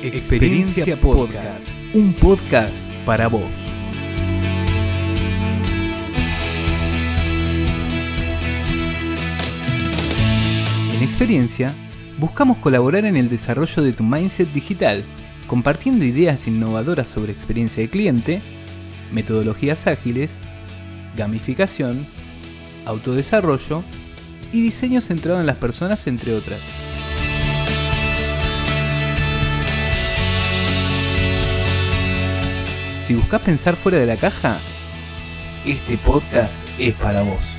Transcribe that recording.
Experiencia Podcast, un podcast para vos. En Experiencia, buscamos colaborar en el desarrollo de tu mindset digital, compartiendo ideas innovadoras sobre experiencia de cliente, metodologías ágiles, gamificación, autodesarrollo y diseño centrado en las personas, entre otras. Si buscas pensar fuera de la caja, este podcast es para vos.